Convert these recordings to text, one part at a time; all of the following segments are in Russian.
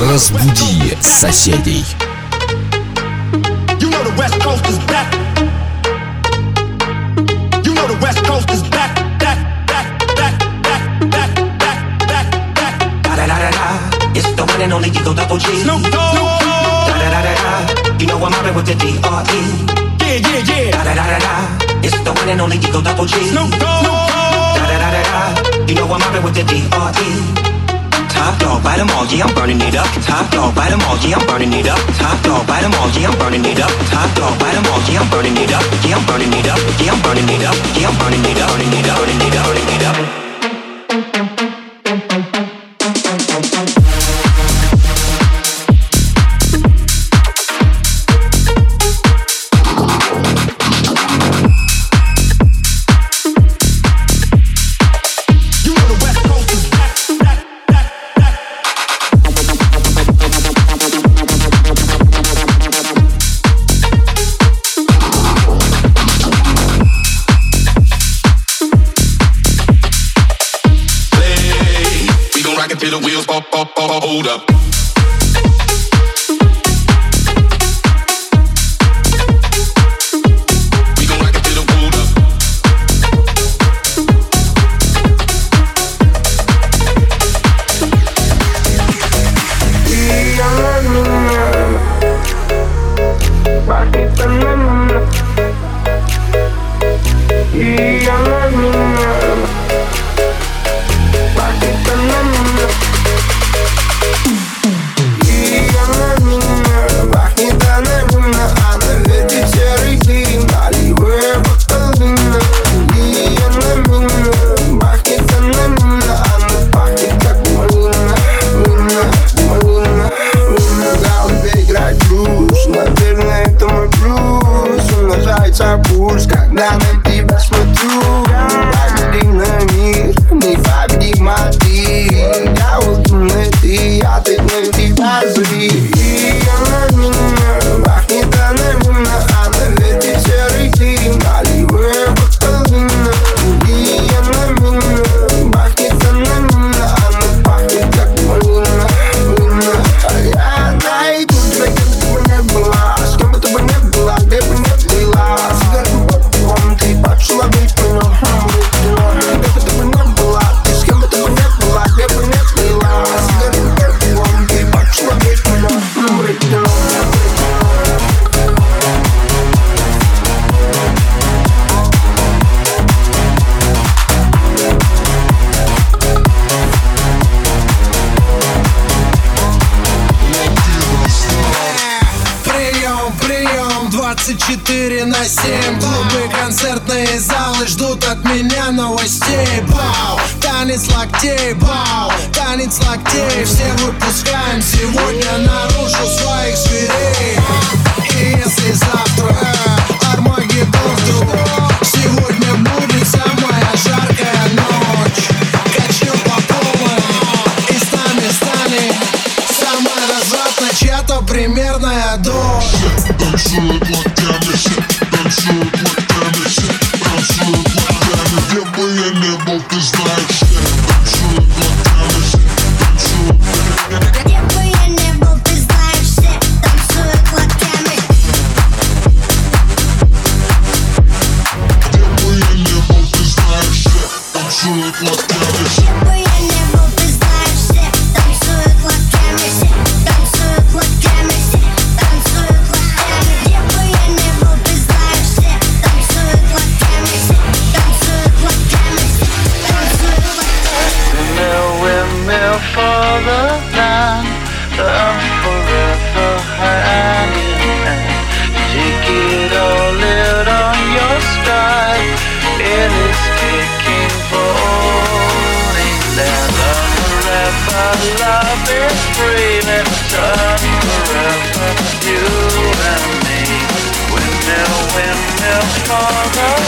Разбуди соседей. You know. You know Double G. Snoop Dogg. Da da da da da. You know I'm mobbing with the D.R.E. Yeah, yeah, yeah. Da da da da da. It's the one and only Eagle Double G. Snoop Dogg. Da da da da da. You know I'm mobbing with the D.R.E. Top dog, bite 'em all, yeah, I'm burning it up. Top dog, bite 'em all, yeah, I'm burning it up. Top dog, bite 'em all, yeah, I'm burning it up. Top dog, bite 'em all, yeah, I'm burning it up. Yeah, I'm burning it up. Yeah, I'm burning it up. Yeah, I'm burning it up. Burning it up. Burning it up. Burning it up. Сегодня наружу своих зверей. И если завтра Армагеддон вдруг Сегодня будет самая жаркая ночь. Качел по полной и с нами станет Самая развратная чья-то примерная дочь father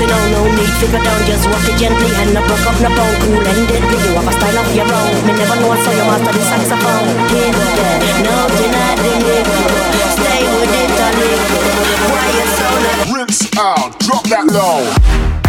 so no, no need Figure down, just walk it gently And I broke up, no bone, cool and deadly You have a style of your own. Me never know, so you master the saxophone. Hit that, no deny the nigga. Stay with it, a nigga Why you so Rinse out, drop that low.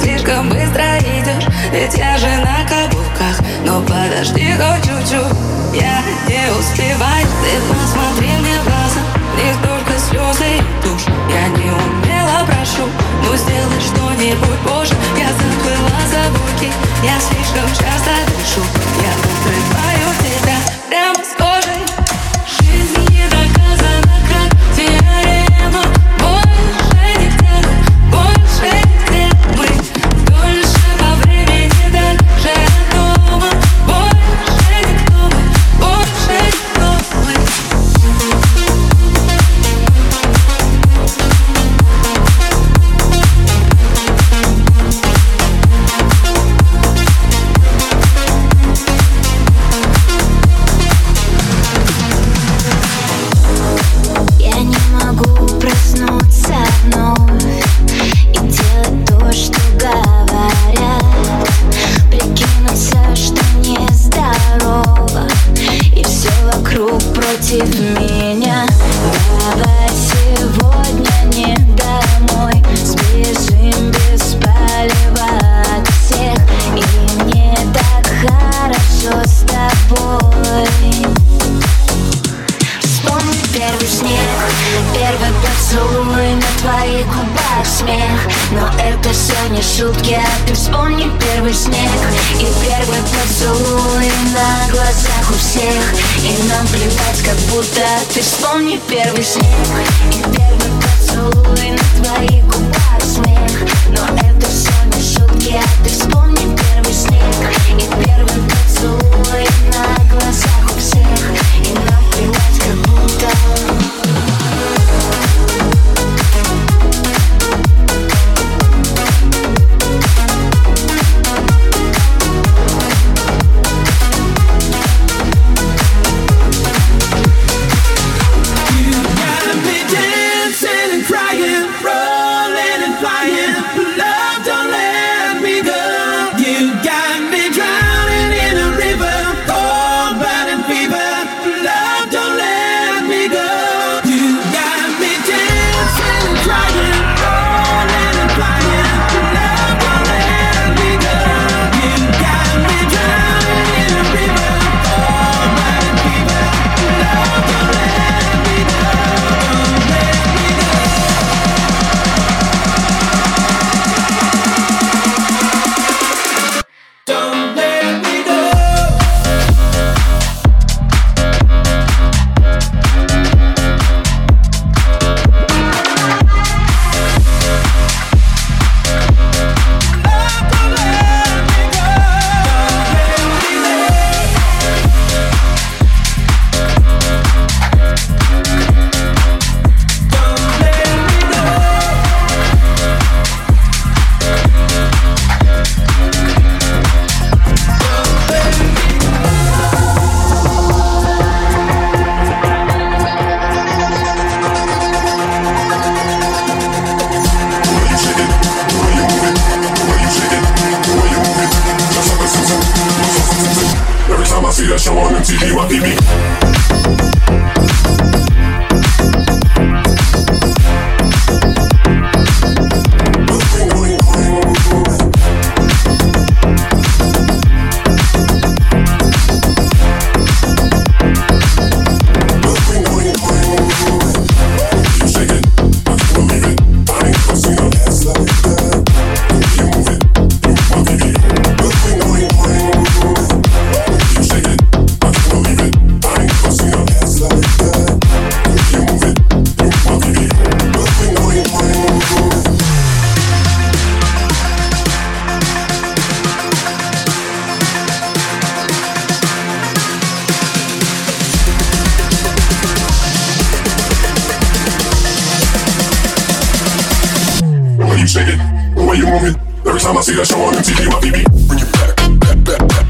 слишком быстро идешь. Ведь я же на каблуках Но подожди хоть чуть-чуть. шутки, а ты вспомни первый снег И первый поцелуй на глазах у всех. И нам плевать, как будто ты вспомни первый снег И первый поцелуй на твоих губах смех. Но это все не шутки, а ты вспомни первый снег И первый поцелуй на глазах у всех. shaking. The way you move. Every time I see that show on MTV, my TV. Bring it back, back, back, back.